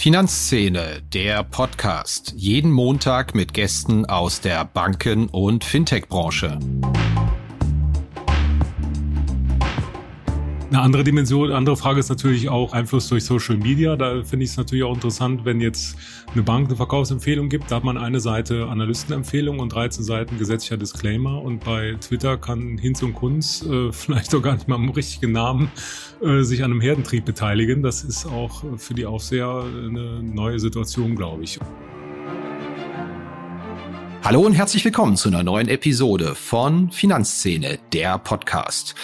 Finanzszene, der Podcast. Jeden Montag mit Gästen aus der Banken- und Fintech-Branche. Eine andere Dimension, andere Frage ist natürlich auch Einfluss durch Social Media. Da finde ich es natürlich auch interessant, wenn jetzt eine Bank eine Verkaufsempfehlung gibt, da hat man eine Seite Analystenempfehlung und 13 Seiten gesetzlicher Disclaimer und bei Twitter kann Hinz und Kunz äh, vielleicht auch gar nicht mal im richtigen Namen äh, sich an einem Herdentrieb beteiligen. Das ist auch für die Aufseher eine neue Situation, glaube ich. Hallo und herzlich willkommen zu einer neuen Episode von Finanzszene, der Podcast.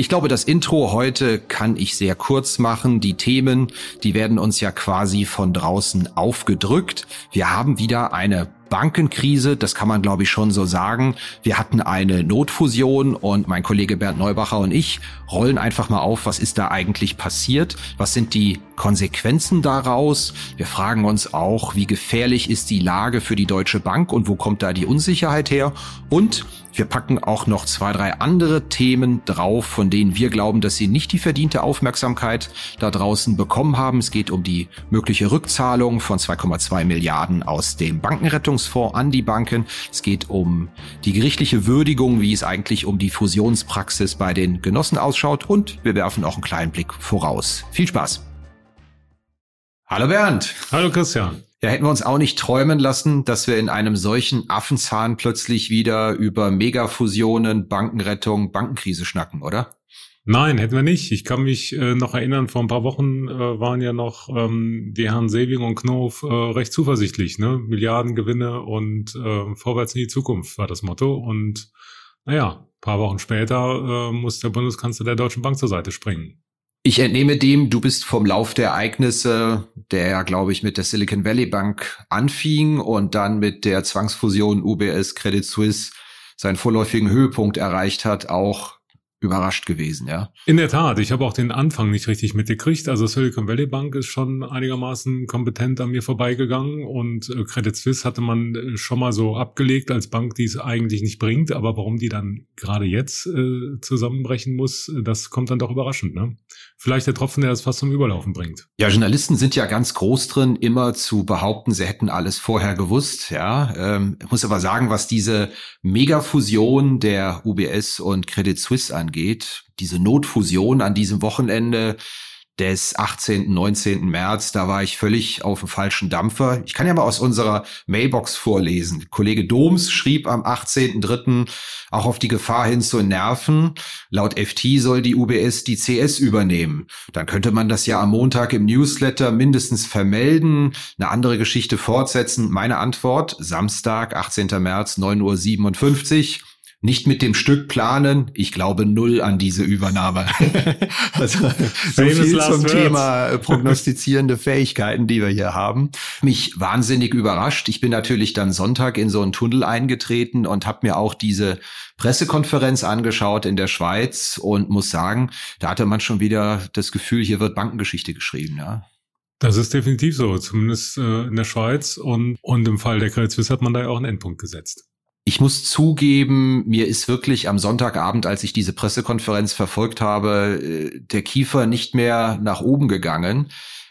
Ich glaube, das Intro heute kann ich sehr kurz machen. Die Themen, die werden uns ja quasi von draußen aufgedrückt. Wir haben wieder eine Bankenkrise, das kann man glaube ich schon so sagen. Wir hatten eine Notfusion und mein Kollege Bernd Neubacher und ich rollen einfach mal auf, was ist da eigentlich passiert? Was sind die Konsequenzen daraus? Wir fragen uns auch, wie gefährlich ist die Lage für die Deutsche Bank und wo kommt da die Unsicherheit her? Und wir packen auch noch zwei, drei andere Themen drauf, von denen wir glauben, dass sie nicht die verdiente Aufmerksamkeit da draußen bekommen haben. Es geht um die mögliche Rückzahlung von 2,2 Milliarden aus dem Bankenrettungsfonds an die Banken. Es geht um die gerichtliche Würdigung, wie es eigentlich um die Fusionspraxis bei den Genossen ausschaut und wir werfen auch einen kleinen Blick voraus. Viel Spaß! Hallo Bernd! Hallo Christian! Ja, hätten wir uns auch nicht träumen lassen, dass wir in einem solchen Affenzahn plötzlich wieder über Megafusionen, Bankenrettung, Bankenkrise schnacken, oder? Nein, hätten wir nicht. Ich kann mich äh, noch erinnern, vor ein paar Wochen äh, waren ja noch ähm, die Herren Seving und Knof äh, recht zuversichtlich. Ne? Milliardengewinne und äh, vorwärts in die Zukunft war das Motto. Und naja, paar Wochen später äh, muss der Bundeskanzler der Deutschen Bank zur Seite springen. Ich entnehme dem, du bist vom Lauf der Ereignisse, der ja, glaube ich, mit der Silicon Valley Bank anfing und dann mit der Zwangsfusion UBS Credit Suisse seinen vorläufigen Höhepunkt erreicht hat, auch überrascht gewesen, ja. In der Tat, ich habe auch den Anfang nicht richtig mitgekriegt. Also Silicon Valley Bank ist schon einigermaßen kompetent an mir vorbeigegangen und äh, Credit Suisse hatte man äh, schon mal so abgelegt als Bank, die es eigentlich nicht bringt, aber warum die dann gerade jetzt äh, zusammenbrechen muss, das kommt dann doch überraschend, ne? Vielleicht der Tropfen, der das fast zum Überlaufen bringt. Ja, Journalisten sind ja ganz groß drin, immer zu behaupten, sie hätten alles vorher gewusst, ja. Ähm, ich muss aber sagen, was diese Megafusion der UBS und Credit Suisse angeht, angeht. Diese Notfusion an diesem Wochenende des 18., 19. März, da war ich völlig auf dem falschen Dampfer. Ich kann ja mal aus unserer Mailbox vorlesen. Kollege Doms schrieb am 18.3. auch auf die Gefahr hin zu nerven. Laut FT soll die UBS die CS übernehmen. Dann könnte man das ja am Montag im Newsletter mindestens vermelden, eine andere Geschichte fortsetzen. Meine Antwort, Samstag, 18. März, 9.57 Uhr nicht mit dem Stück planen. Ich glaube null an diese Übernahme. also so viel zum Thema äh, prognostizierende Fähigkeiten, die wir hier haben. Mich wahnsinnig überrascht. Ich bin natürlich dann Sonntag in so einen Tunnel eingetreten und habe mir auch diese Pressekonferenz angeschaut in der Schweiz und muss sagen, da hatte man schon wieder das Gefühl, hier wird Bankengeschichte geschrieben. Ja. Das ist definitiv so, zumindest äh, in der Schweiz und, und im Fall der Credit Suisse hat man da ja auch einen Endpunkt gesetzt. Ich muss zugeben, mir ist wirklich am Sonntagabend, als ich diese Pressekonferenz verfolgt habe, äh, der Kiefer nicht mehr nach oben gegangen,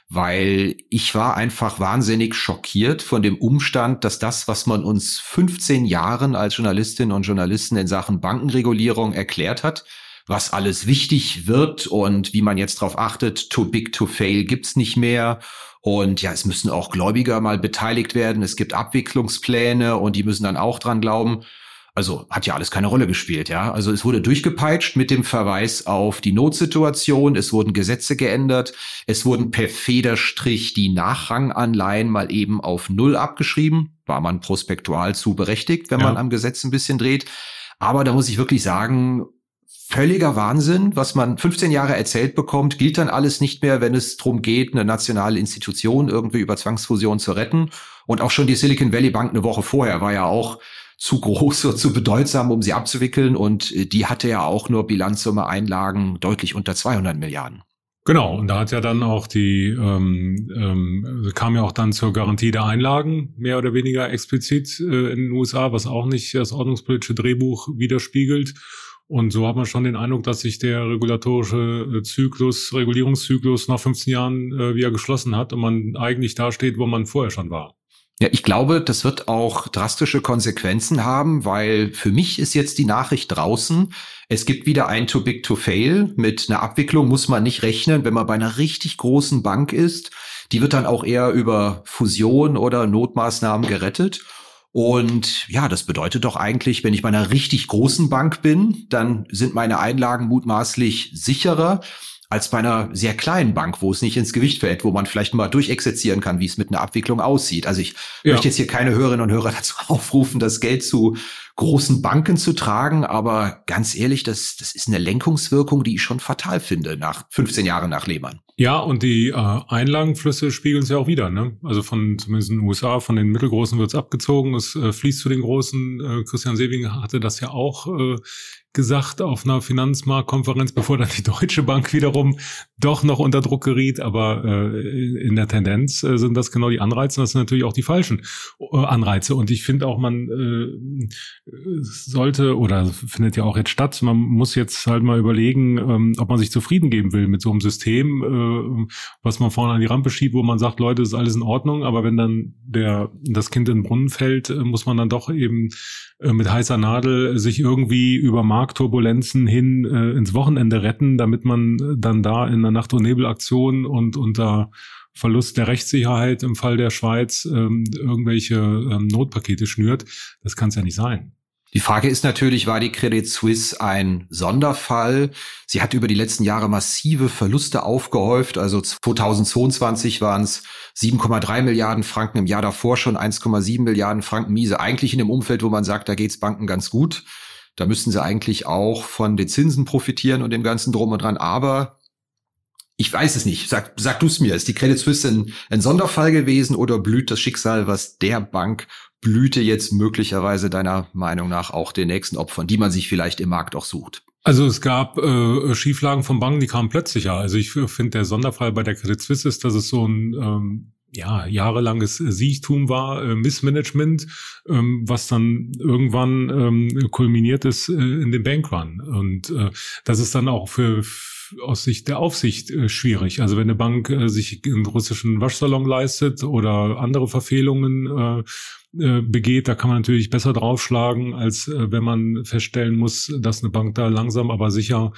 weil ich war einfach wahnsinnig schockiert von dem Umstand, dass das, was man uns 15 Jahren als Journalistinnen und Journalisten in Sachen Bankenregulierung erklärt hat, was alles wichtig wird und wie man jetzt darauf achtet, too big to fail gibt's nicht mehr und ja, es müssen auch Gläubiger mal beteiligt werden. Es gibt Abwicklungspläne und die müssen dann auch dran glauben. Also hat ja alles keine Rolle gespielt, ja. Also es wurde durchgepeitscht mit dem Verweis auf die Notsituation. Es wurden Gesetze geändert. Es wurden per Federstrich die Nachranganleihen mal eben auf Null abgeschrieben. War man prospektual zu berechtigt, wenn ja. man am Gesetz ein bisschen dreht. Aber da muss ich wirklich sagen, völliger Wahnsinn, was man 15 Jahre erzählt bekommt, gilt dann alles nicht mehr, wenn es darum geht, eine nationale Institution irgendwie über Zwangsfusion zu retten. Und auch schon die Silicon Valley Bank eine Woche vorher war ja auch zu groß und zu bedeutsam, um sie abzuwickeln. Und äh, die hatte ja auch nur Bilanzsumme Einlagen deutlich unter 200 Milliarden. Genau, und da hat ja dann auch die, ähm, ähm, kam ja auch dann zur Garantie der Einlagen, mehr oder weniger explizit äh, in den USA, was auch nicht das ordnungspolitische Drehbuch widerspiegelt. Und so hat man schon den Eindruck, dass sich der regulatorische äh, Zyklus, Regulierungszyklus nach 15 Jahren äh, wieder geschlossen hat und man eigentlich da steht, wo man vorher schon war. Ja, ich glaube, das wird auch drastische Konsequenzen haben, weil für mich ist jetzt die Nachricht draußen. Es gibt wieder ein Too Big to Fail. Mit einer Abwicklung muss man nicht rechnen, wenn man bei einer richtig großen Bank ist. Die wird dann auch eher über Fusion oder Notmaßnahmen gerettet. Und ja, das bedeutet doch eigentlich, wenn ich bei einer richtig großen Bank bin, dann sind meine Einlagen mutmaßlich sicherer als bei einer sehr kleinen Bank, wo es nicht ins Gewicht fällt, wo man vielleicht mal durchexerzieren kann, wie es mit einer Abwicklung aussieht. Also ich ja. möchte jetzt hier keine Hörerinnen und Hörer dazu aufrufen, das Geld zu großen Banken zu tragen, aber ganz ehrlich, das, das ist eine Lenkungswirkung, die ich schon fatal finde, nach 15 Jahren nach Lehmann. Ja, und die äh, Einlagenflüsse spiegeln es ja auch wieder. Ne? Also von zumindest in den USA, von den mittelgroßen wird es abgezogen, es äh, fließt zu den großen. Äh, Christian Sewing hatte das ja auch äh, gesagt auf einer Finanzmarktkonferenz, bevor dann die Deutsche Bank wiederum doch noch unter Druck geriet. Aber äh, in der Tendenz äh, sind das genau die Anreize. Das sind natürlich auch die falschen äh, Anreize. Und ich finde auch, man äh, sollte oder findet ja auch jetzt statt. Man muss jetzt halt mal überlegen, ähm, ob man sich zufrieden geben will mit so einem System, äh, was man vorne an die Rampe schiebt, wo man sagt, Leute, ist alles in Ordnung. Aber wenn dann der das Kind in den Brunnen fällt, äh, muss man dann doch eben äh, mit heißer Nadel sich irgendwie über Marktturbulenzen hin äh, ins Wochenende retten, damit man dann da in einer Nacht- und Nebelaktion und unter Verlust der Rechtssicherheit im Fall der Schweiz ähm, irgendwelche ähm, Notpakete schnürt. Das kann es ja nicht sein. Die Frage ist natürlich, war die Credit Suisse ein Sonderfall? Sie hat über die letzten Jahre massive Verluste aufgehäuft. Also 2022 waren es 7,3 Milliarden Franken, im Jahr davor schon 1,7 Milliarden Franken miese. Eigentlich in dem Umfeld, wo man sagt, da geht's Banken ganz gut. Da müssten sie eigentlich auch von den Zinsen profitieren und dem ganzen Drum und dran. Aber ich weiß es nicht. Sag, sag du es mir. Ist die Credit Suisse ein, ein Sonderfall gewesen oder blüht das Schicksal, was der Bank blühte jetzt möglicherweise deiner Meinung nach auch den nächsten Opfern, die man sich vielleicht im Markt auch sucht? Also es gab äh, Schieflagen von Banken, die kamen plötzlicher. Also ich finde, der Sonderfall bei der Credit Suisse ist, dass es so ein ähm, ja, jahrelanges Siechtum war, äh, Missmanagement, ähm, was dann irgendwann ähm, kulminiert ist äh, in dem Bankrun. Und äh, das ist dann auch für aus Sicht der Aufsicht äh, schwierig. Also wenn eine Bank äh, sich einen russischen Waschsalon leistet oder andere Verfehlungen äh, äh, begeht, da kann man natürlich besser draufschlagen, als äh, wenn man feststellen muss, dass eine Bank da langsam aber sicher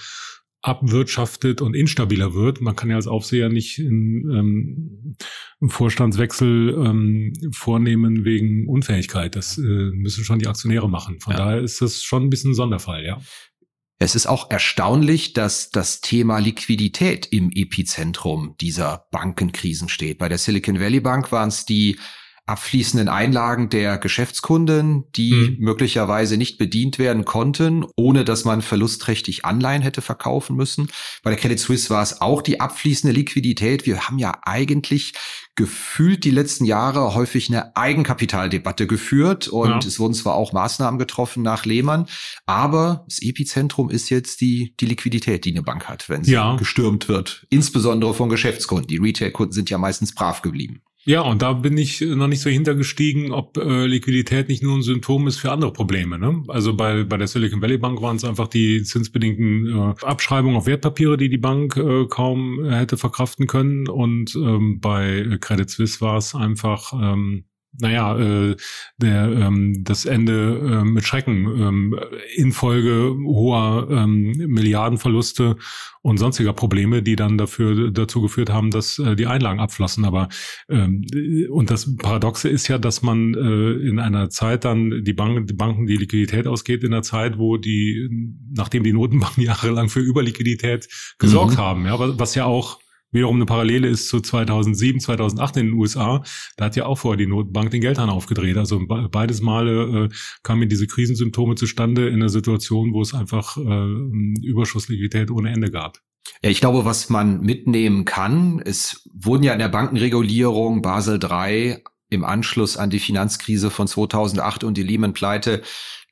abwirtschaftet und instabiler wird. Man kann ja als Aufseher nicht in, ähm, einen Vorstandswechsel ähm, vornehmen wegen Unfähigkeit. Das äh, müssen schon die Aktionäre machen. Von ja. daher ist das schon ein bisschen ein Sonderfall, ja. Es ist auch erstaunlich, dass das Thema Liquidität im Epizentrum dieser Bankenkrisen steht. Bei der Silicon Valley Bank waren es die abfließenden Einlagen der Geschäftskunden, die mhm. möglicherweise nicht bedient werden konnten, ohne dass man verlustträchtig Anleihen hätte verkaufen müssen. Bei der Credit Suisse war es auch die abfließende Liquidität. Wir haben ja eigentlich gefühlt die letzten Jahre häufig eine Eigenkapitaldebatte geführt und ja. es wurden zwar auch Maßnahmen getroffen nach Lehmann, aber das Epizentrum ist jetzt die, die Liquidität, die eine Bank hat, wenn sie ja. gestürmt wird. Insbesondere von Geschäftskunden. Die Retailkunden sind ja meistens brav geblieben. Ja, und da bin ich noch nicht so hintergestiegen, ob äh, Liquidität nicht nur ein Symptom ist für andere Probleme. Ne? Also bei, bei der Silicon Valley Bank waren es einfach die zinsbedingten äh, Abschreibungen auf Wertpapiere, die die Bank äh, kaum hätte verkraften können. Und ähm, bei Credit Suisse war es einfach ähm, naja, äh, der, ähm, das Ende äh, mit Schrecken ähm, infolge hoher ähm, Milliardenverluste und sonstiger Probleme, die dann dafür dazu geführt haben, dass äh, die Einlagen abflossen. Aber ähm, und das Paradoxe ist ja, dass man äh, in einer Zeit dann die Banken, die Banken die Liquidität ausgeht, in einer Zeit, wo die, nachdem die Notenbanken jahrelang für Überliquidität gesorgt mhm. haben, ja, was ja auch wiederum eine Parallele ist zu 2007, 2008 in den USA. Da hat ja auch vorher die Notenbank den Geldhahn aufgedreht. Also beides Male äh, kamen diese Krisensymptome zustande in einer Situation, wo es einfach äh, Überschussliquidität ohne Ende gab. Ja, ich glaube, was man mitnehmen kann, es wurden ja in der Bankenregulierung Basel III im Anschluss an die Finanzkrise von 2008 und die Lehman-Pleite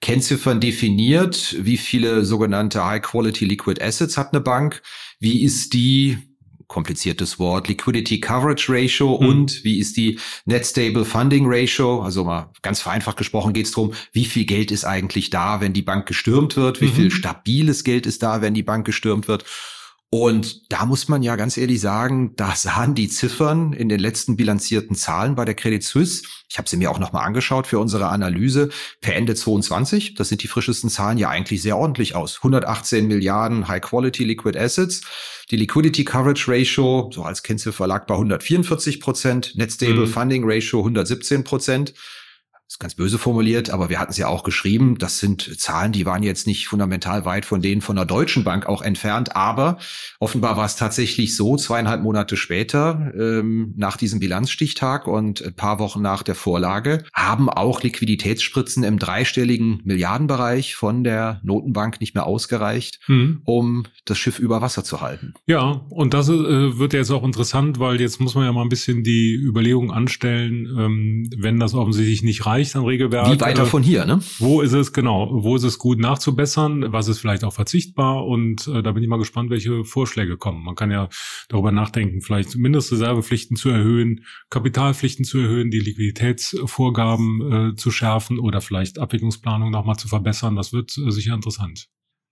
Kennziffern definiert. Wie viele sogenannte High-Quality Liquid Assets hat eine Bank? Wie ist die kompliziertes Wort, Liquidity Coverage Ratio mhm. und wie ist die Net Stable Funding Ratio? Also mal ganz vereinfacht gesprochen geht es darum, wie viel Geld ist eigentlich da, wenn die Bank gestürmt wird, wie mhm. viel stabiles Geld ist da, wenn die Bank gestürmt wird. Und da muss man ja ganz ehrlich sagen, da sahen die Ziffern in den letzten bilanzierten Zahlen bei der Credit Suisse, ich habe sie mir auch nochmal angeschaut für unsere Analyse, per Ende 22, das sind die frischesten Zahlen, ja eigentlich sehr ordentlich aus. 118 Milliarden High-Quality Liquid Assets. Die Liquidity Coverage Ratio, so als Kennziffer, lag bei 144 Prozent, Net Stable mhm. Funding Ratio 117 Prozent ist ganz böse formuliert, aber wir hatten es ja auch geschrieben. Das sind Zahlen, die waren jetzt nicht fundamental weit von denen von der Deutschen Bank auch entfernt. Aber offenbar war es tatsächlich so, zweieinhalb Monate später, ähm, nach diesem Bilanzstichtag und ein paar Wochen nach der Vorlage, haben auch Liquiditätsspritzen im dreistelligen Milliardenbereich von der Notenbank nicht mehr ausgereicht, mhm. um das Schiff über Wasser zu halten. Ja, und das äh, wird jetzt auch interessant, weil jetzt muss man ja mal ein bisschen die Überlegung anstellen, ähm, wenn das offensichtlich nicht reicht, reicht an Regelwerk. Wie weiter äh, von hier, ne? Wo ist es, genau, wo ist es gut nachzubessern, was ist vielleicht auch verzichtbar und äh, da bin ich mal gespannt, welche Vorschläge kommen. Man kann ja darüber nachdenken, vielleicht Mindestreservepflichten zu erhöhen, Kapitalpflichten zu erhöhen, die Liquiditätsvorgaben äh, zu schärfen oder vielleicht Abwicklungsplanung nochmal zu verbessern. Das wird äh, sicher interessant.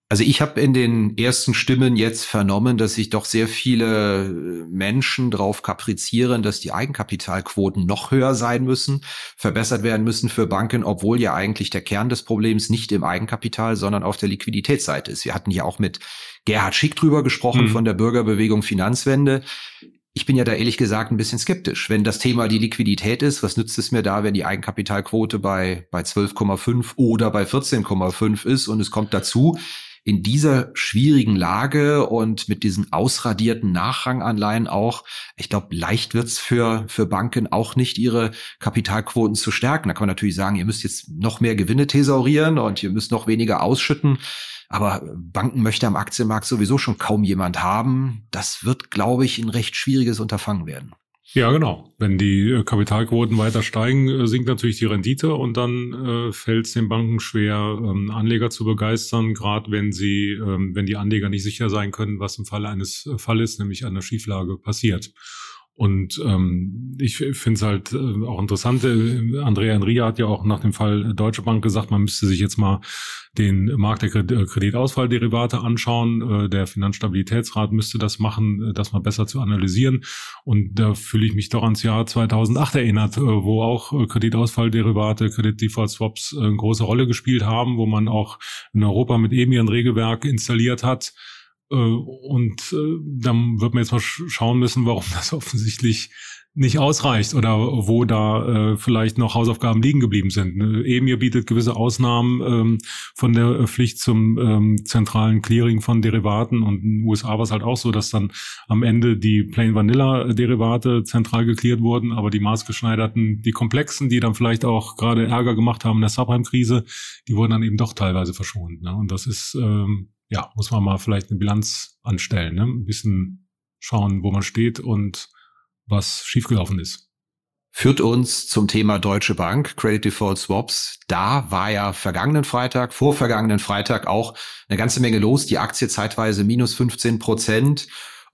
Also ich habe in den ersten Stimmen jetzt vernommen, dass sich doch sehr viele Menschen darauf kaprizieren, dass die Eigenkapitalquoten noch höher sein müssen, verbessert werden müssen für Banken, obwohl ja eigentlich der Kern des Problems nicht im Eigenkapital, sondern auf der Liquiditätsseite ist. Wir hatten ja auch mit Gerhard Schick drüber gesprochen mhm. von der Bürgerbewegung Finanzwende. Ich bin ja da ehrlich gesagt ein bisschen skeptisch. Wenn das Thema die Liquidität ist, was nützt es mir da, wenn die Eigenkapitalquote bei, bei 12,5 oder bei 14,5 ist und es kommt dazu, in dieser schwierigen Lage und mit diesen ausradierten Nachranganleihen auch, ich glaube, leicht wird's für, für Banken auch nicht, ihre Kapitalquoten zu stärken. Da kann man natürlich sagen, ihr müsst jetzt noch mehr Gewinne thesaurieren und ihr müsst noch weniger ausschütten. Aber Banken möchte am Aktienmarkt sowieso schon kaum jemand haben. Das wird, glaube ich, ein recht schwieriges Unterfangen werden. Ja, genau. Wenn die äh, Kapitalquoten weiter steigen, äh, sinkt natürlich die Rendite und dann äh, fällt es den Banken schwer, ähm, Anleger zu begeistern, gerade wenn sie, ähm, wenn die Anleger nicht sicher sein können, was im Falle eines äh, Falles, nämlich einer Schieflage, passiert. Und ähm, ich finde es halt äh, auch interessant. Äh, Andrea Enria hat ja auch nach dem Fall Deutsche Bank gesagt, man müsste sich jetzt mal den Markt der äh, Kreditausfallderivate anschauen. Äh, der Finanzstabilitätsrat müsste das machen, äh, das mal besser zu analysieren. Und da fühle ich mich doch ans Jahr 2008 erinnert, wo auch Kreditausfallderivate, Credit Default Swaps eine große Rolle gespielt haben, wo man auch in Europa mit EMI ein Regelwerk installiert hat äh, und äh, dann wird man jetzt mal schauen müssen, warum das offensichtlich nicht ausreicht oder wo da äh, vielleicht noch Hausaufgaben liegen geblieben sind. Ne, EMIR bietet gewisse Ausnahmen ähm, von der Pflicht zum ähm, zentralen Clearing von Derivaten und in den USA war es halt auch so, dass dann am Ende die Plain Vanilla Derivate zentral geklärt wurden, aber die maßgeschneiderten, die komplexen, die dann vielleicht auch gerade Ärger gemacht haben in der Subprime-Krise, die wurden dann eben doch teilweise verschont. Ne? Und das ist ähm, ja, muss man mal vielleicht eine Bilanz anstellen, ne? ein bisschen schauen, wo man steht und was schiefgelaufen ist. Führt uns zum Thema Deutsche Bank, Credit Default Swaps. Da war ja vergangenen Freitag, vor vergangenen Freitag auch eine ganze Menge los. Die Aktie zeitweise minus 15 Prozent.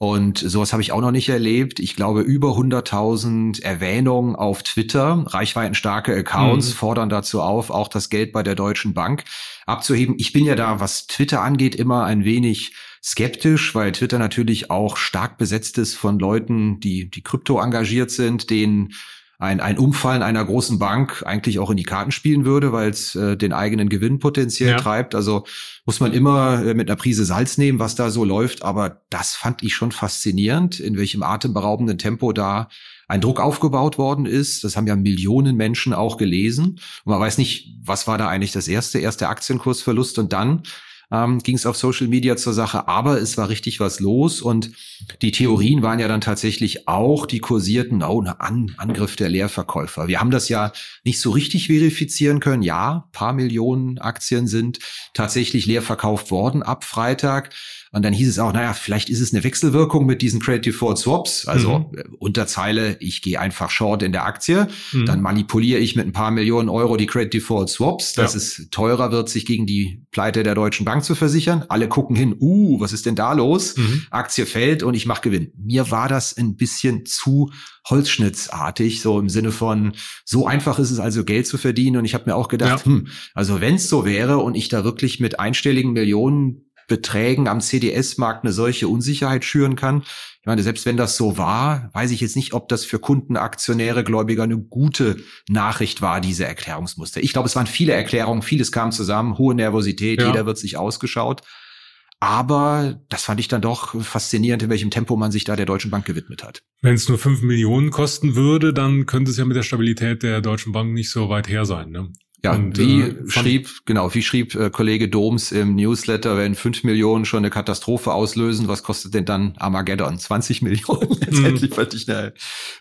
Und sowas habe ich auch noch nicht erlebt. Ich glaube, über 100.000 Erwähnungen auf Twitter, reichweitenstarke Accounts mhm. fordern dazu auf, auch das Geld bei der Deutschen Bank abzuheben. Ich bin ja da, was Twitter angeht, immer ein wenig skeptisch, weil Twitter natürlich auch stark besetzt ist von Leuten, die, die krypto engagiert sind, denen ein, ein Umfallen einer großen Bank eigentlich auch in die Karten spielen würde, weil es äh, den eigenen Gewinn potenziell ja. treibt. Also muss man immer äh, mit einer Prise Salz nehmen, was da so läuft. Aber das fand ich schon faszinierend, in welchem atemberaubenden Tempo da ein Druck aufgebaut worden ist. Das haben ja Millionen Menschen auch gelesen. Und man weiß nicht, was war da eigentlich das erste, erste Aktienkursverlust und dann ähm, ging es auf Social Media zur Sache, aber es war richtig was los und die Theorien waren ja dann tatsächlich auch die kursierten, oh, ein An Angriff der Leerverkäufer. Wir haben das ja nicht so richtig verifizieren können. Ja, paar Millionen Aktien sind tatsächlich leer verkauft worden ab Freitag. Und dann hieß es auch, naja, vielleicht ist es eine Wechselwirkung mit diesen Credit Default Swaps. Also mhm. Äh, Unterzeile, ich gehe einfach short in der Aktie, mhm. dann manipuliere ich mit ein paar Millionen Euro die Credit Default Swaps, dass ja. es teurer wird, sich gegen die Pleite der Deutschen Bank Bank zu versichern. Alle gucken hin, uh, was ist denn da los? Mhm. Aktie fällt und ich mache Gewinn. Mir war das ein bisschen zu holzschnittsartig, so im Sinne von, so einfach ist es also Geld zu verdienen. Und ich habe mir auch gedacht, ja. hm, also wenn es so wäre und ich da wirklich mit einstelligen Millionen Beträgen am CDS-Markt eine solche Unsicherheit schüren kann. Ich meine, selbst wenn das so war, weiß ich jetzt nicht, ob das für Kunden, Aktionäre, Gläubiger eine gute Nachricht war, diese Erklärungsmuster. Ich glaube, es waren viele Erklärungen, vieles kam zusammen, hohe Nervosität, ja. jeder wird sich ausgeschaut. Aber das fand ich dann doch faszinierend, in welchem Tempo man sich da der Deutschen Bank gewidmet hat. Wenn es nur fünf Millionen kosten würde, dann könnte es ja mit der Stabilität der Deutschen Bank nicht so weit her sein. Ne? Ja, und, wie äh, schrieb, genau, wie schrieb äh, Kollege Doms im Newsletter, wenn fünf Millionen schon eine Katastrophe auslösen, was kostet denn dann Armageddon? 20 Millionen? Letztendlich mhm. fand ich einen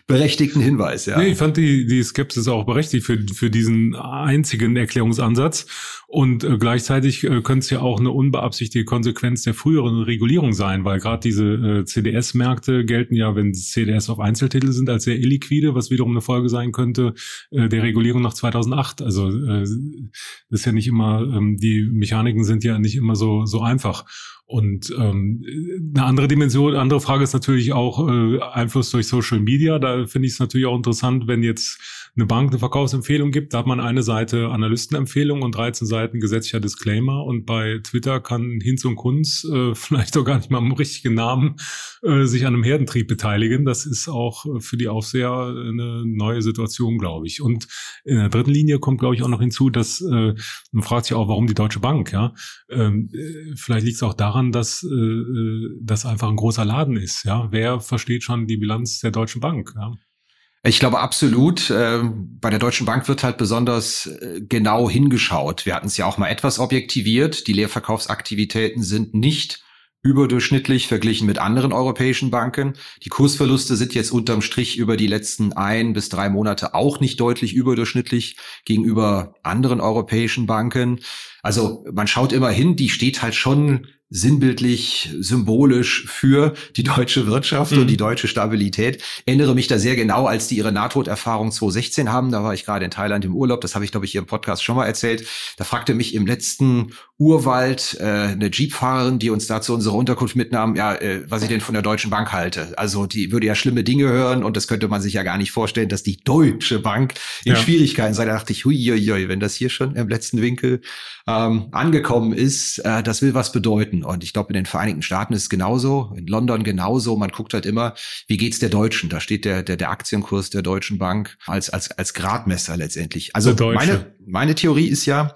berechtigten Hinweis, ja. Nee, ich fand die, die Skepsis auch berechtigt für, für diesen einzigen Erklärungsansatz. Und äh, gleichzeitig äh, könnte es ja auch eine unbeabsichtigte Konsequenz der früheren Regulierung sein, weil gerade diese äh, CDS-Märkte gelten ja, wenn CDS auf Einzeltitel sind, als sehr illiquide, was wiederum eine Folge sein könnte äh, der Regulierung nach 2008. Also äh, das ist ja nicht immer, ähm, die Mechaniken sind ja nicht immer so, so einfach. Und ähm, eine andere Dimension, andere Frage ist natürlich auch äh, Einfluss durch Social Media. Da finde ich es natürlich auch interessant, wenn jetzt eine Bank eine Verkaufsempfehlung gibt, da hat man eine Seite Analystenempfehlung und 13 Seiten gesetzlicher Disclaimer und bei Twitter kann Hinz und Kunz äh, vielleicht auch gar nicht mal im richtigen Namen äh, sich an einem Herdentrieb beteiligen. Das ist auch für die Aufseher eine neue Situation, glaube ich. Und in der dritten Linie kommt, glaube ich, auch noch hinzu, dass äh, man fragt sich auch, warum die Deutsche Bank, ja. Ähm, äh, vielleicht liegt es auch daran, dass äh, äh, das einfach ein großer Laden ist, ja. Wer versteht schon die Bilanz der Deutschen Bank, ja? Ich glaube absolut. Ähm, bei der Deutschen Bank wird halt besonders äh, genau hingeschaut. Wir hatten es ja auch mal etwas objektiviert. Die Leerverkaufsaktivitäten sind nicht überdurchschnittlich verglichen mit anderen europäischen Banken. Die Kursverluste sind jetzt unterm Strich über die letzten ein bis drei Monate auch nicht deutlich überdurchschnittlich gegenüber anderen europäischen Banken. Also man schaut immer hin, die steht halt schon sinnbildlich, symbolisch für die deutsche Wirtschaft mhm. und die deutsche Stabilität. Erinnere mich da sehr genau, als die ihre Nahtoderfahrung 2016 haben. Da war ich gerade in Thailand im Urlaub. Das habe ich, glaube ich, hier im Podcast schon mal erzählt. Da fragte mich im letzten Urwald äh, eine Jeepfahrerin, die uns da zu unserer Unterkunft mitnahm, ja, äh, was ich denn von der Deutschen Bank halte. Also die würde ja schlimme Dinge hören und das könnte man sich ja gar nicht vorstellen, dass die Deutsche Bank in ja. Schwierigkeiten sei. Da dachte ich, hui, hui, hui, wenn das hier schon im letzten Winkel ähm, angekommen ist, äh, das will was bedeuten. Und ich glaube, in den Vereinigten Staaten ist es genauso, in London genauso. Man guckt halt immer, wie geht's der Deutschen? Da steht der, der, der Aktienkurs der Deutschen Bank als, als, als Gradmesser letztendlich. Also meine, meine Theorie ist ja,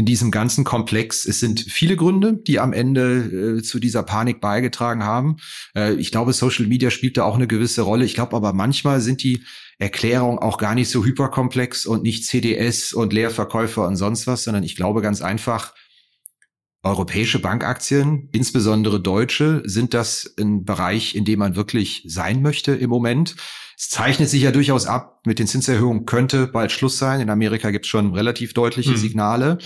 in diesem ganzen Komplex. Es sind viele Gründe, die am Ende äh, zu dieser Panik beigetragen haben. Äh, ich glaube, Social Media spielt da auch eine gewisse Rolle. Ich glaube aber manchmal sind die Erklärungen auch gar nicht so hyperkomplex und nicht CDS und Leerverkäufer und sonst was, sondern ich glaube ganz einfach, europäische Bankaktien, insbesondere deutsche, sind das ein Bereich, in dem man wirklich sein möchte im Moment. Es zeichnet sich ja durchaus ab, mit den Zinserhöhungen könnte bald Schluss sein. In Amerika gibt es schon relativ deutliche hm. Signale.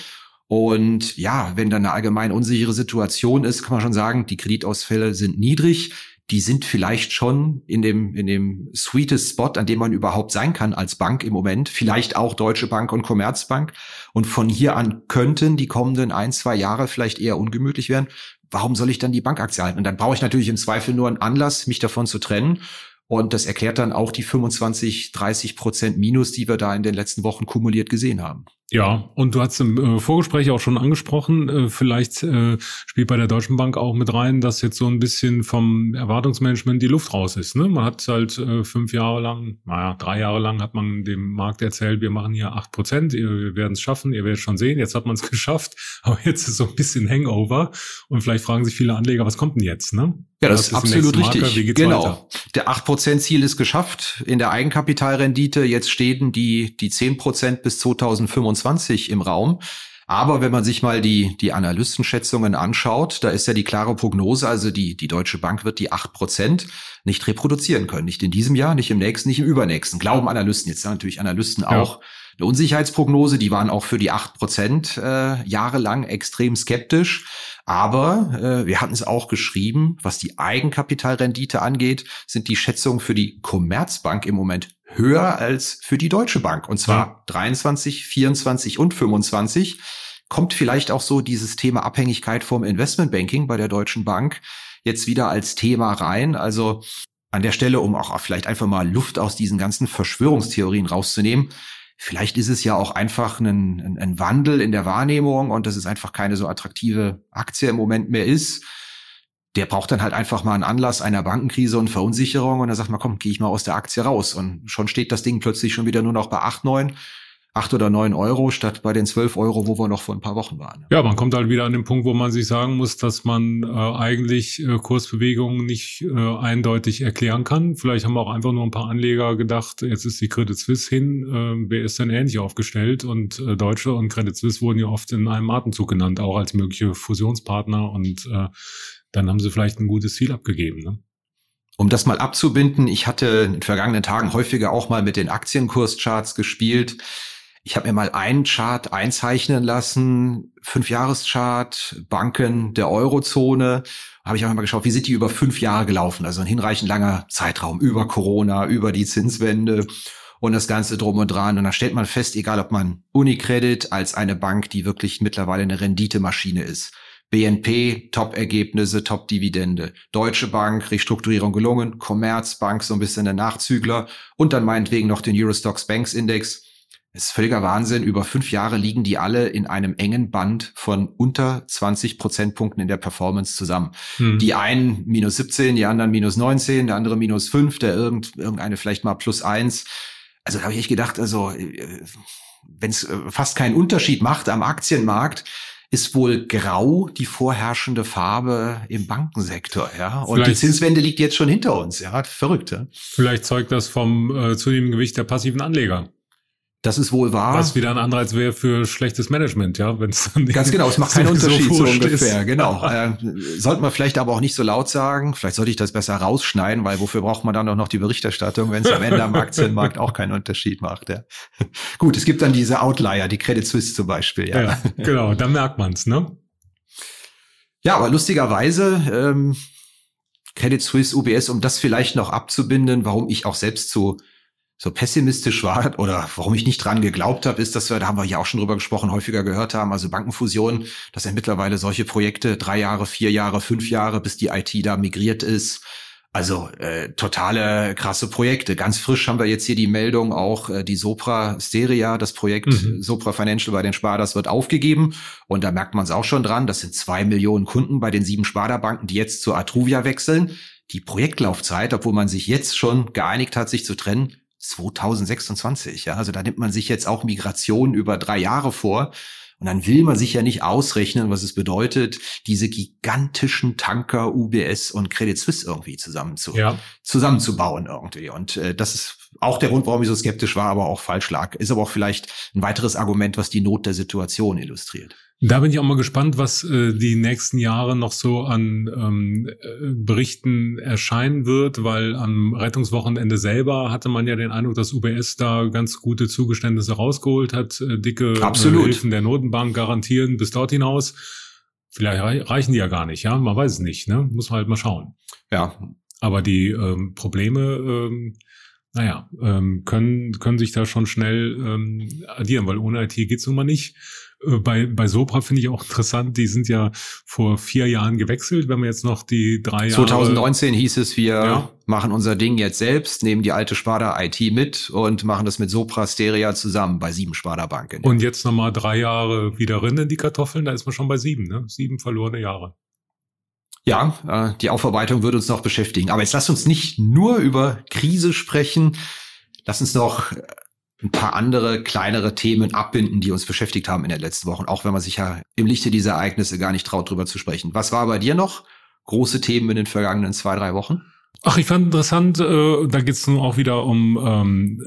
Und ja, wenn da eine allgemein unsichere Situation ist, kann man schon sagen, die Kreditausfälle sind niedrig. Die sind vielleicht schon in dem, in dem sweetest Spot, an dem man überhaupt sein kann als Bank im Moment. Vielleicht auch Deutsche Bank und Commerzbank. Und von hier an könnten die kommenden ein, zwei Jahre vielleicht eher ungemütlich werden. Warum soll ich dann die Bankaktie halten? Und dann brauche ich natürlich im Zweifel nur einen Anlass, mich davon zu trennen. Und das erklärt dann auch die 25, 30 Prozent Minus, die wir da in den letzten Wochen kumuliert gesehen haben. Ja, und du hast im äh, Vorgespräch auch schon angesprochen, äh, vielleicht äh, spielt bei der Deutschen Bank auch mit rein, dass jetzt so ein bisschen vom Erwartungsmanagement die Luft raus ist. Ne? Man hat halt fünf Jahre lang, naja, drei Jahre lang hat man dem Markt erzählt, wir machen hier acht Prozent, wir werden es schaffen, ihr werdet schon sehen, jetzt hat man es geschafft, aber jetzt ist so ein bisschen Hangover und vielleicht fragen sich viele Anleger, was kommt denn jetzt? Ne? Ja, das, ist absolut richtig. Genau. Weiter? Der 8%-Ziel ist geschafft in der Eigenkapitalrendite. Jetzt stehen die, die 10% bis 2025 im Raum. Aber wenn man sich mal die, die Analystenschätzungen anschaut, da ist ja die klare Prognose, also die, die Deutsche Bank wird die 8% nicht reproduzieren können. Nicht in diesem Jahr, nicht im nächsten, nicht im übernächsten. Glauben Analysten. Jetzt natürlich Analysten ja. auch eine Unsicherheitsprognose. Die waren auch für die 8% äh, jahrelang extrem skeptisch. Aber äh, wir hatten es auch geschrieben, was die Eigenkapitalrendite angeht, sind die Schätzungen für die Commerzbank im Moment höher als für die Deutsche Bank. Und zwar ja. 23, 24 und 25. kommt vielleicht auch so dieses Thema Abhängigkeit vom Investmentbanking bei der Deutschen Bank jetzt wieder als Thema rein. Also an der Stelle, um auch vielleicht einfach mal Luft aus diesen ganzen Verschwörungstheorien rauszunehmen. Vielleicht ist es ja auch einfach ein, ein, ein Wandel in der Wahrnehmung und dass es einfach keine so attraktive Aktie im Moment mehr ist der braucht dann halt einfach mal einen Anlass einer Bankenkrise und Verunsicherung und dann sagt man, komm, gehe ich mal aus der Aktie raus. Und schon steht das Ding plötzlich schon wieder nur noch bei acht neun acht oder neun Euro statt bei den zwölf Euro, wo wir noch vor ein paar Wochen waren. Ja, man kommt halt wieder an den Punkt, wo man sich sagen muss, dass man äh, eigentlich äh, Kursbewegungen nicht äh, eindeutig erklären kann. Vielleicht haben auch einfach nur ein paar Anleger gedacht, jetzt ist die Credit Suisse hin, äh, wer ist denn ähnlich aufgestellt? Und äh, Deutsche und Credit Suisse wurden ja oft in einem Atemzug genannt, auch als mögliche Fusionspartner und äh, dann haben sie vielleicht ein gutes Ziel abgegeben. Ne? Um das mal abzubinden, ich hatte in den vergangenen Tagen häufiger auch mal mit den Aktienkurscharts gespielt. Ich habe mir mal einen Chart einzeichnen lassen, Fünfjahreschart, Banken der Eurozone. Habe ich auch mal geschaut, wie sind die über fünf Jahre gelaufen? Also ein hinreichend langer Zeitraum über Corona, über die Zinswende und das Ganze drum und dran. Und da stellt man fest, egal ob man Unicredit als eine Bank, die wirklich mittlerweile eine Renditemaschine ist, BNP, Top-Ergebnisse, Top-Dividende. Deutsche Bank, Restrukturierung gelungen. Commerzbank, so ein bisschen der Nachzügler. Und dann meinetwegen noch den Eurostox Banks Index. Es ist völliger Wahnsinn. Über fünf Jahre liegen die alle in einem engen Band von unter 20 Prozentpunkten in der Performance zusammen. Hm. Die einen minus 17, die anderen minus 19, der andere minus 5, der irgend, irgendeine vielleicht mal plus 1. Also da habe ich echt gedacht, also äh, wenn es äh, fast keinen Unterschied macht am Aktienmarkt, ist wohl grau die vorherrschende Farbe im Bankensektor, ja. Und Vielleicht, die Zinswende liegt jetzt schon hinter uns, ja. Verrückt, ja. Vielleicht zeugt das vom äh, zunehmenden Gewicht der passiven Anleger. Das ist wohl wahr. Was wieder ein Anreiz wäre für schlechtes Management, ja, wenn es dann Ganz genau, es macht keinen Unterschied so, so ungefähr, ist. genau. Äh, sollte man vielleicht aber auch nicht so laut sagen. Vielleicht sollte ich das besser rausschneiden, weil wofür braucht man dann auch noch die Berichterstattung, wenn es am Ende am Aktienmarkt auch keinen Unterschied macht, ja. Gut, es gibt dann diese Outlier, die Credit Suisse zum Beispiel, ja. ja genau, da merkt man's, ne? Ja, aber lustigerweise, ähm, Credit Suisse, UBS, um das vielleicht noch abzubinden, warum ich auch selbst so so pessimistisch war oder warum ich nicht dran geglaubt habe, ist, dass wir, da haben wir ja auch schon drüber gesprochen, häufiger gehört haben, also Bankenfusionen, dass ja mittlerweile solche Projekte drei Jahre, vier Jahre, fünf Jahre, bis die IT da migriert ist. Also äh, totale krasse Projekte. Ganz frisch haben wir jetzt hier die Meldung auch, äh, die Sopra Steria, das Projekt mhm. Sopra Financial bei den Sparders wird aufgegeben. Und da merkt man es auch schon dran, das sind zwei Millionen Kunden bei den sieben Sparda-Banken, die jetzt zur Atruvia wechseln. Die Projektlaufzeit, obwohl man sich jetzt schon geeinigt hat, sich zu trennen, 2026. Ja, also da nimmt man sich jetzt auch Migration über drei Jahre vor. Und dann will man sich ja nicht ausrechnen, was es bedeutet, diese gigantischen Tanker UBS und Credit Suisse irgendwie zusammen zu, ja. zusammenzubauen irgendwie. Und äh, das ist auch der Grund, warum ich so skeptisch war, aber auch falsch lag. Ist aber auch vielleicht ein weiteres Argument, was die Not der Situation illustriert. Da bin ich auch mal gespannt, was äh, die nächsten Jahre noch so an ähm, äh, Berichten erscheinen wird, weil am Rettungswochenende selber hatte man ja den Eindruck, dass UBS da ganz gute Zugeständnisse rausgeholt hat, äh, dicke äh, Hilfen der Notenbank garantieren bis dort hinaus. Vielleicht reichen die ja gar nicht, ja, man weiß es nicht, ne? Muss man halt mal schauen. Ja. Aber die ähm, Probleme ähm, naja, ähm, können, können sich da schon schnell ähm, addieren, weil ohne IT geht's nun mal nicht. Äh, bei, bei Sopra finde ich auch interessant, die sind ja vor vier Jahren gewechselt, wenn man jetzt noch die drei Jahre... 2019 hieß es, wir ja. machen unser Ding jetzt selbst, nehmen die alte Sparda IT mit und machen das mit Sopra Steria zusammen bei sieben Sparda Banken. Und jetzt nochmal drei Jahre wieder rein in die Kartoffeln, da ist man schon bei sieben, ne? Sieben verlorene Jahre. Ja, äh, die Aufarbeitung wird uns noch beschäftigen. Aber jetzt lass uns nicht nur über Krise sprechen. Lass uns noch ein paar andere kleinere Themen abbinden, die uns beschäftigt haben in den letzten Wochen, auch wenn man sich ja im Lichte dieser Ereignisse gar nicht traut, drüber zu sprechen. Was war bei dir noch große Themen in den vergangenen zwei, drei Wochen? Ach, ich fand interessant, äh, da geht es nun auch wieder um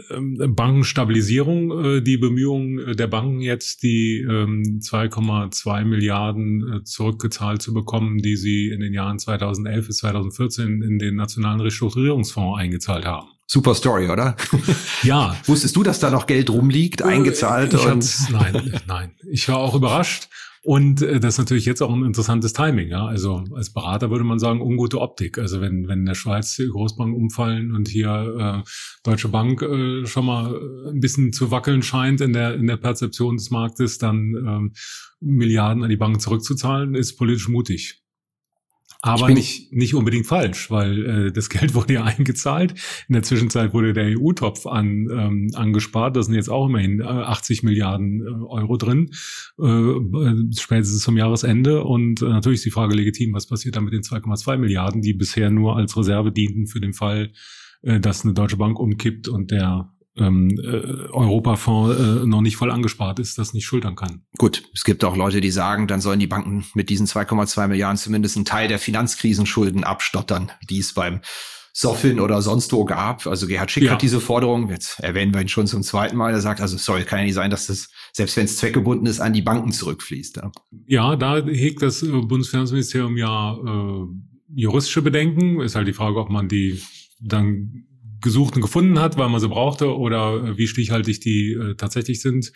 ähm, Bankenstabilisierung, äh, die Bemühungen der Banken jetzt, die ähm, 2,2 Milliarden äh, zurückgezahlt zu bekommen, die sie in den Jahren 2011 bis 2014 in den Nationalen Restrukturierungsfonds eingezahlt haben. Super Story, oder? Ja. Wusstest du, dass da noch Geld rumliegt, eingezahlt? Ich und nein, nein. Ich war auch überrascht. Und äh, das ist natürlich jetzt auch ein interessantes Timing. Ja? Also als Berater würde man sagen, ungute Optik. Also wenn, wenn in der Schweiz Großbanken umfallen und hier äh, Deutsche Bank äh, schon mal ein bisschen zu wackeln scheint in der, in der Perzeption des Marktes, dann ähm, Milliarden an die Banken zurückzuzahlen, ist politisch mutig. Aber nicht, nicht unbedingt falsch, weil äh, das Geld wurde ja eingezahlt. In der Zwischenzeit wurde der EU-Topf an, ähm, angespart. Da sind jetzt auch immerhin äh, 80 Milliarden äh, Euro drin, äh, spätestens zum Jahresende. Und äh, natürlich ist die Frage legitim, was passiert dann mit den 2,2 Milliarden, die bisher nur als Reserve dienten für den Fall, äh, dass eine deutsche Bank umkippt und der ähm, äh, Europafonds äh, noch nicht voll angespart ist, das nicht schultern kann. Gut, es gibt auch Leute, die sagen, dann sollen die Banken mit diesen 2,2 Milliarden zumindest einen Teil der Finanzkrisenschulden abstottern, die es beim Sofin oder sonst wo gab. Also Gerhard Schick ja. hat diese Forderung, jetzt erwähnen wir ihn schon zum zweiten Mal, er sagt, also sorry, kann ja nicht sein, dass das, selbst wenn es zweckgebunden ist, an die Banken zurückfließt. Ja, ja da hegt das äh, Bundesfinanzministerium ja äh, juristische Bedenken. Ist halt die Frage, ob man die dann gesucht und gefunden hat, weil man sie brauchte oder äh, wie stichhaltig die äh, tatsächlich sind.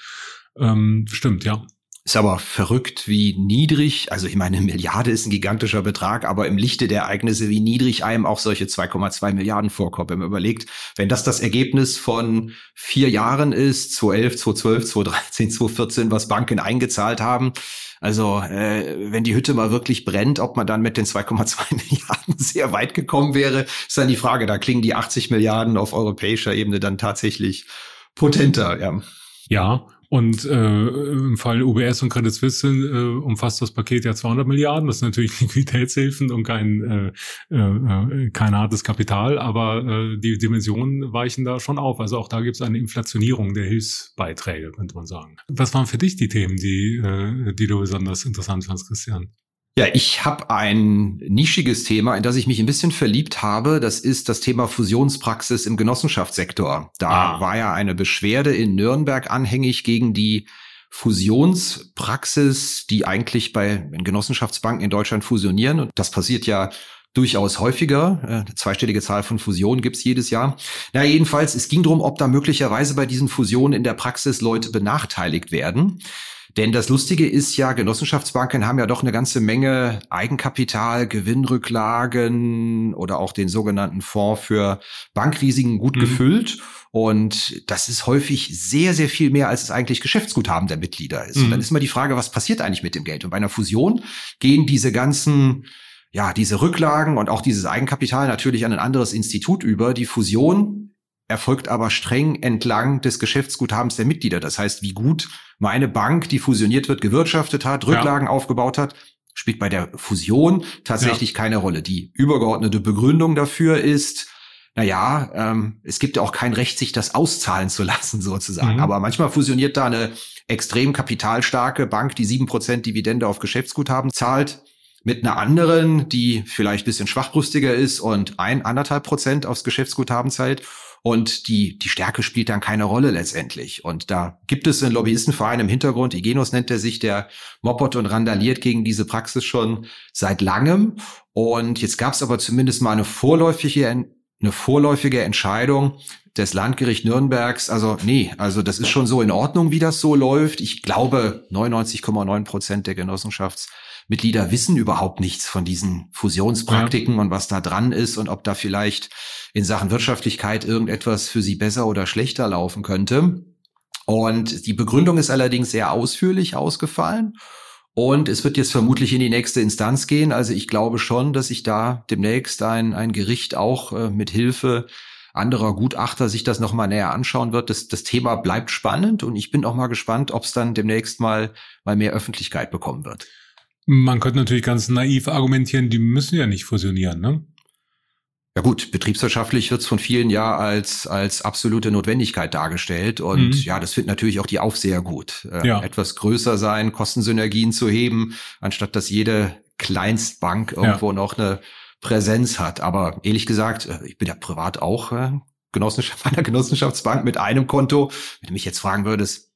Ähm, stimmt, ja. Ist aber verrückt, wie niedrig, also ich meine, eine Milliarde ist ein gigantischer Betrag, aber im Lichte der Ereignisse, wie niedrig einem auch solche 2,2 Milliarden vorkommen. Wenn man überlegt, wenn das das Ergebnis von vier Jahren ist, 2011, 2012, 2013, 2014, was Banken eingezahlt haben, also äh, wenn die Hütte mal wirklich brennt, ob man dann mit den 2,2 Milliarden sehr weit gekommen wäre, ist dann die Frage. Da klingen die 80 Milliarden auf europäischer Ebene dann tatsächlich potenter. Ja, ja und äh, im Fall UBS und Credit Suisse äh, umfasst das Paket ja 200 Milliarden. Das ist natürlich Liquiditätshilfen und kein, äh, äh, kein hartes Kapital, aber äh, die Dimensionen weichen da schon auf. Also auch da gibt es eine Inflationierung der Hilfsbeiträge, könnte man sagen. Was waren für dich die Themen, die, äh, die du besonders interessant fandst, Christian? Ja, ich habe ein nischiges Thema, in das ich mich ein bisschen verliebt habe. Das ist das Thema Fusionspraxis im Genossenschaftssektor. Da ah. war ja eine Beschwerde in Nürnberg anhängig gegen die Fusionspraxis, die eigentlich bei Genossenschaftsbanken in Deutschland fusionieren. Und das passiert ja durchaus häufiger. Äh, eine zweistellige Zahl von Fusionen gibt's jedes Jahr. Na, jedenfalls, es ging darum, ob da möglicherweise bei diesen Fusionen in der Praxis Leute benachteiligt werden. Denn das Lustige ist ja, Genossenschaftsbanken haben ja doch eine ganze Menge Eigenkapital, Gewinnrücklagen oder auch den sogenannten Fonds für Bankrisiken gut mhm. gefüllt. Und das ist häufig sehr, sehr viel mehr, als es eigentlich Geschäftsguthaben der Mitglieder ist. Mhm. Und dann ist immer die Frage, was passiert eigentlich mit dem Geld? Und bei einer Fusion gehen diese ganzen ja, diese Rücklagen und auch dieses Eigenkapital natürlich an ein anderes Institut über. Die Fusion erfolgt aber streng entlang des Geschäftsguthabens der Mitglieder. Das heißt, wie gut meine Bank, die fusioniert wird, gewirtschaftet hat, Rücklagen ja. aufgebaut hat, spielt bei der Fusion tatsächlich ja. keine Rolle. Die übergeordnete Begründung dafür ist, naja, ähm, es gibt ja auch kein Recht, sich das auszahlen zu lassen, sozusagen. Mhm. Aber manchmal fusioniert da eine extrem kapitalstarke Bank, die sieben Prozent Dividende auf Geschäftsguthaben zahlt, mit einer anderen, die vielleicht bisschen schwachbrüstiger ist und ein, anderthalb Prozent aufs Geschäftsguthaben zahlt. Und die, die Stärke spielt dann keine Rolle letztendlich. Und da gibt es einen Lobbyistenverein im Hintergrund, Igenos nennt er sich, der moppert und randaliert gegen diese Praxis schon seit langem. Und jetzt gab es aber zumindest mal eine vorläufige, eine vorläufige Entscheidung des Landgericht Nürnbergs. Also nee, also das ist schon so in Ordnung, wie das so läuft. Ich glaube, 99,9 Prozent der Genossenschafts Mitglieder wissen überhaupt nichts von diesen Fusionspraktiken ja. und was da dran ist und ob da vielleicht in Sachen Wirtschaftlichkeit irgendetwas für sie besser oder schlechter laufen könnte. Und die Begründung ist allerdings sehr ausführlich ausgefallen. Und es wird jetzt vermutlich in die nächste Instanz gehen. Also ich glaube schon, dass sich da demnächst ein, ein Gericht auch äh, mit Hilfe anderer Gutachter sich das nochmal näher anschauen wird. Das, das Thema bleibt spannend und ich bin auch mal gespannt, ob es dann demnächst mal, mal mehr Öffentlichkeit bekommen wird. Man könnte natürlich ganz naiv argumentieren, die müssen ja nicht fusionieren, ne? Ja gut, betriebswirtschaftlich wird es von vielen ja als, als absolute Notwendigkeit dargestellt. Und mhm. ja, das findet natürlich auch die Aufseher gut. Äh, ja. Etwas größer sein, Kostensynergien zu heben, anstatt dass jede Kleinstbank irgendwo ja. noch eine Präsenz hat. Aber ehrlich gesagt, äh, ich bin ja privat auch äh, Genossenschaft, einer Genossenschaftsbank mit einem Konto. Wenn du mich jetzt fragen würdest,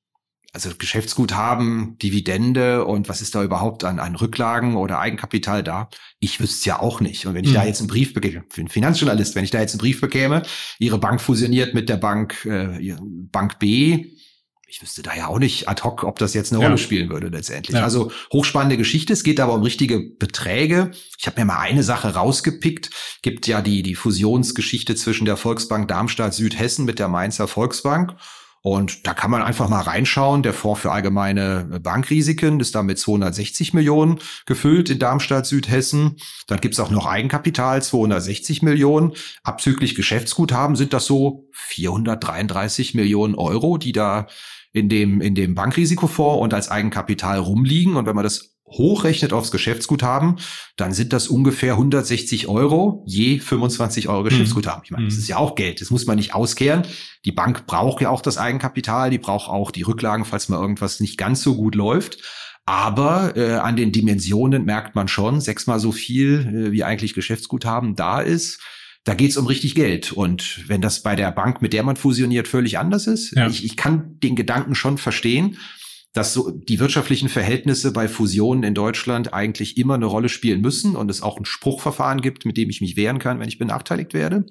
also Geschäftsguthaben, Dividende und was ist da überhaupt an, an Rücklagen oder Eigenkapital da? Ich wüsste es ja auch nicht. Und wenn ich mhm. da jetzt einen Brief bekäme, für einen Finanzjournalist, wenn ich da jetzt einen Brief bekäme, Ihre Bank fusioniert mit der Bank, äh, Bank B, ich wüsste da ja auch nicht ad hoc, ob das jetzt eine ja. Rolle spielen würde letztendlich. Ja. Also hochspannende Geschichte. Es geht aber um richtige Beträge. Ich habe mir mal eine Sache rausgepickt. Gibt ja die, die Fusionsgeschichte zwischen der Volksbank Darmstadt Südhessen mit der Mainzer Volksbank. Und da kann man einfach mal reinschauen. Der Fonds für allgemeine Bankrisiken ist da mit 260 Millionen gefüllt in Darmstadt, Südhessen. Dann gibt's auch noch Eigenkapital, 260 Millionen. Abzüglich Geschäftsguthaben sind das so 433 Millionen Euro, die da in dem, in dem Bankrisikofonds und als Eigenkapital rumliegen. Und wenn man das hochrechnet aufs Geschäftsguthaben, dann sind das ungefähr 160 Euro je 25 Euro Geschäftsguthaben. Ich meine, das mhm. ist ja auch Geld. Das muss man nicht auskehren. Die Bank braucht ja auch das Eigenkapital, die braucht auch die Rücklagen, falls mal irgendwas nicht ganz so gut läuft. Aber äh, an den Dimensionen merkt man schon, sechsmal so viel, äh, wie eigentlich Geschäftsguthaben da ist. Da geht's um richtig Geld. Und wenn das bei der Bank, mit der man fusioniert, völlig anders ist, ja. ich, ich kann den Gedanken schon verstehen dass so die wirtschaftlichen Verhältnisse bei Fusionen in Deutschland eigentlich immer eine Rolle spielen müssen und es auch ein Spruchverfahren gibt, mit dem ich mich wehren kann, wenn ich benachteiligt werde.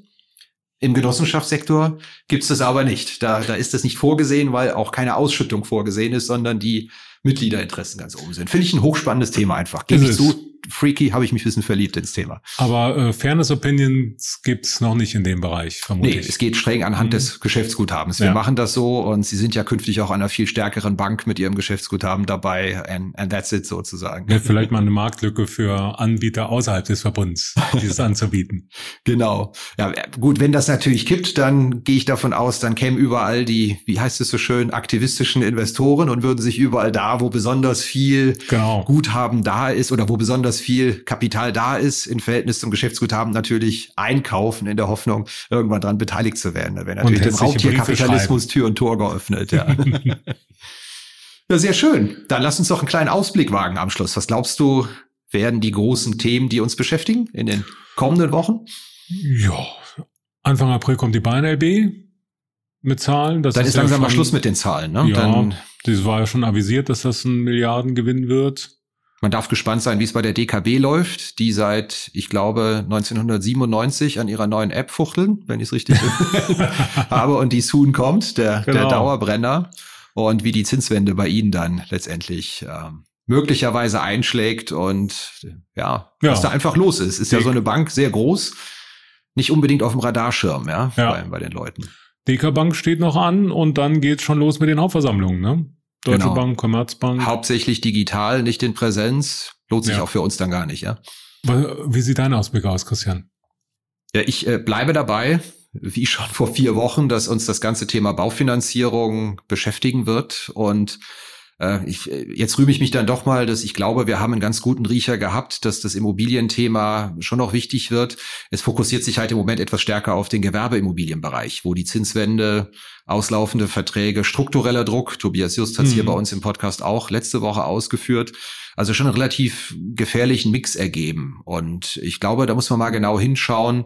Im Genossenschaftssektor gibt es das aber nicht. Da, da ist das nicht vorgesehen, weil auch keine Ausschüttung vorgesehen ist, sondern die Mitgliederinteressen ganz oben sind. Finde ich ein hochspannendes Thema einfach. Gebe ich zu, freaky, habe ich mich ein bisschen verliebt ins Thema. Aber äh, Fairness Opinions gibt's noch nicht in dem Bereich, vermutlich. Nee, es geht streng anhand mhm. des Geschäftsguthabens. Wir ja. machen das so und Sie sind ja künftig auch an einer viel stärkeren Bank mit Ihrem Geschäftsguthaben dabei and, and that's it sozusagen. Ja, vielleicht mal eine Marktlücke für Anbieter außerhalb des Verbunds, dieses anzubieten. Genau. Ja, gut, wenn das natürlich kippt, dann gehe ich davon aus, dann kämen überall die, wie heißt es so schön, aktivistischen Investoren und würden sich überall da, wo besonders viel genau. Guthaben da ist oder wo besonders besonders viel Kapital da ist, im Verhältnis zum Geschäftsguthaben natürlich einkaufen in der Hoffnung, irgendwann dran beteiligt zu werden. Da wäre natürlich dem Raubtierkapitalismus Tür und Tor geöffnet. Ja. ja, sehr schön. Dann lass uns doch einen kleinen Ausblick wagen am Schluss. Was glaubst du, werden die großen Themen, die uns beschäftigen in den kommenden Wochen? Ja, Anfang April kommt die BNLB mit Zahlen. Das Dann ist, langsam ja mal Schluss mit den Zahlen. Ne? Ja, Dann, das war ja schon avisiert, dass das ein Milliardengewinn wird. Man darf gespannt sein, wie es bei der DKB läuft, die seit, ich glaube, 1997 an ihrer neuen App fuchteln, wenn ich es richtig habe. Und die Soon kommt, der, genau. der Dauerbrenner. Und wie die Zinswende bei Ihnen dann letztendlich ähm, möglicherweise einschlägt und ja, ja, was da einfach los ist. Ist ja so eine Bank sehr groß, nicht unbedingt auf dem Radarschirm, ja, ja. Bei, bei den Leuten. DK Bank steht noch an und dann geht's schon los mit den Hauptversammlungen, ne? Deutsche genau. Bank, Commerzbank. Hauptsächlich digital, nicht in Präsenz. Lohnt sich ja. auch für uns dann gar nicht, ja. Wie sieht dein Ausblick aus, Christian? Ja, ich äh, bleibe dabei, wie schon vor vier Wochen, dass uns das ganze Thema Baufinanzierung beschäftigen wird und äh, ich, äh, jetzt rühme ich mich dann doch mal, dass ich glaube, wir haben einen ganz guten Riecher gehabt, dass das Immobilienthema schon noch wichtig wird. Es fokussiert sich halt im Moment etwas stärker auf den Gewerbeimmobilienbereich, wo die Zinswende, auslaufende Verträge, struktureller Druck, Tobias Just hat es mhm. hier bei uns im Podcast auch letzte Woche ausgeführt, also schon einen relativ gefährlichen Mix ergeben. Und ich glaube, da muss man mal genau hinschauen,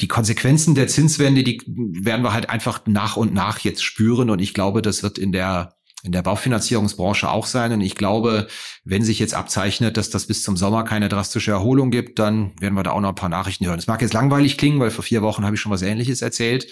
die Konsequenzen der Zinswende, die werden wir halt einfach nach und nach jetzt spüren. Und ich glaube, das wird in der in der Baufinanzierungsbranche auch sein. Und ich glaube, wenn sich jetzt abzeichnet, dass das bis zum Sommer keine drastische Erholung gibt, dann werden wir da auch noch ein paar Nachrichten hören. Es mag jetzt langweilig klingen, weil vor vier Wochen habe ich schon was Ähnliches erzählt.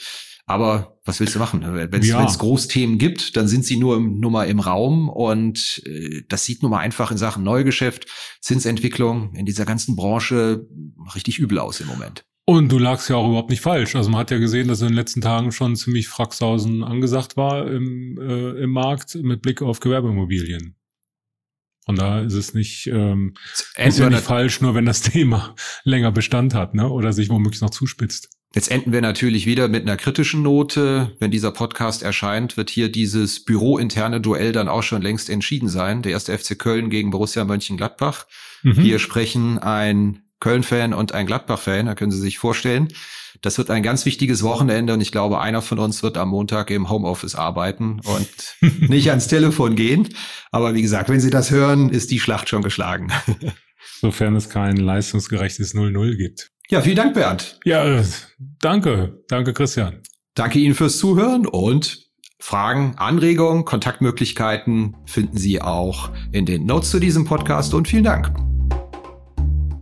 Aber was willst du machen? Wenn es ja. Großthemen gibt, dann sind sie nur, im, nur mal im Raum und äh, das sieht nun mal einfach in Sachen Neugeschäft, Zinsentwicklung in dieser ganzen Branche richtig übel aus im Moment. Und du lagst ja auch überhaupt nicht falsch. Also man hat ja gesehen, dass in den letzten Tagen schon ziemlich Fracksausen angesagt war im, äh, im Markt mit Blick auf Gewerbeimmobilien. Von daher ist es nicht, ähm, ist ja nicht falsch, nur wenn das Thema länger Bestand hat, ne? Oder sich womöglich noch zuspitzt. Jetzt enden wir natürlich wieder mit einer kritischen Note. Wenn dieser Podcast erscheint, wird hier dieses bürointerne Duell dann auch schon längst entschieden sein. Der erste FC Köln gegen Borussia Mönchengladbach. Mhm. Hier sprechen ein Köln-Fan und ein Gladbach-Fan, da können Sie sich vorstellen. Das wird ein ganz wichtiges Wochenende und ich glaube, einer von uns wird am Montag im Homeoffice arbeiten und nicht ans Telefon gehen. Aber wie gesagt, wenn Sie das hören, ist die Schlacht schon geschlagen. Sofern es kein leistungsgerechtes 0-0 gibt. Ja, vielen Dank, Bernd. Ja, danke. Danke, Christian. Danke Ihnen fürs Zuhören und Fragen, Anregungen, Kontaktmöglichkeiten finden Sie auch in den Notes zu diesem Podcast und vielen Dank.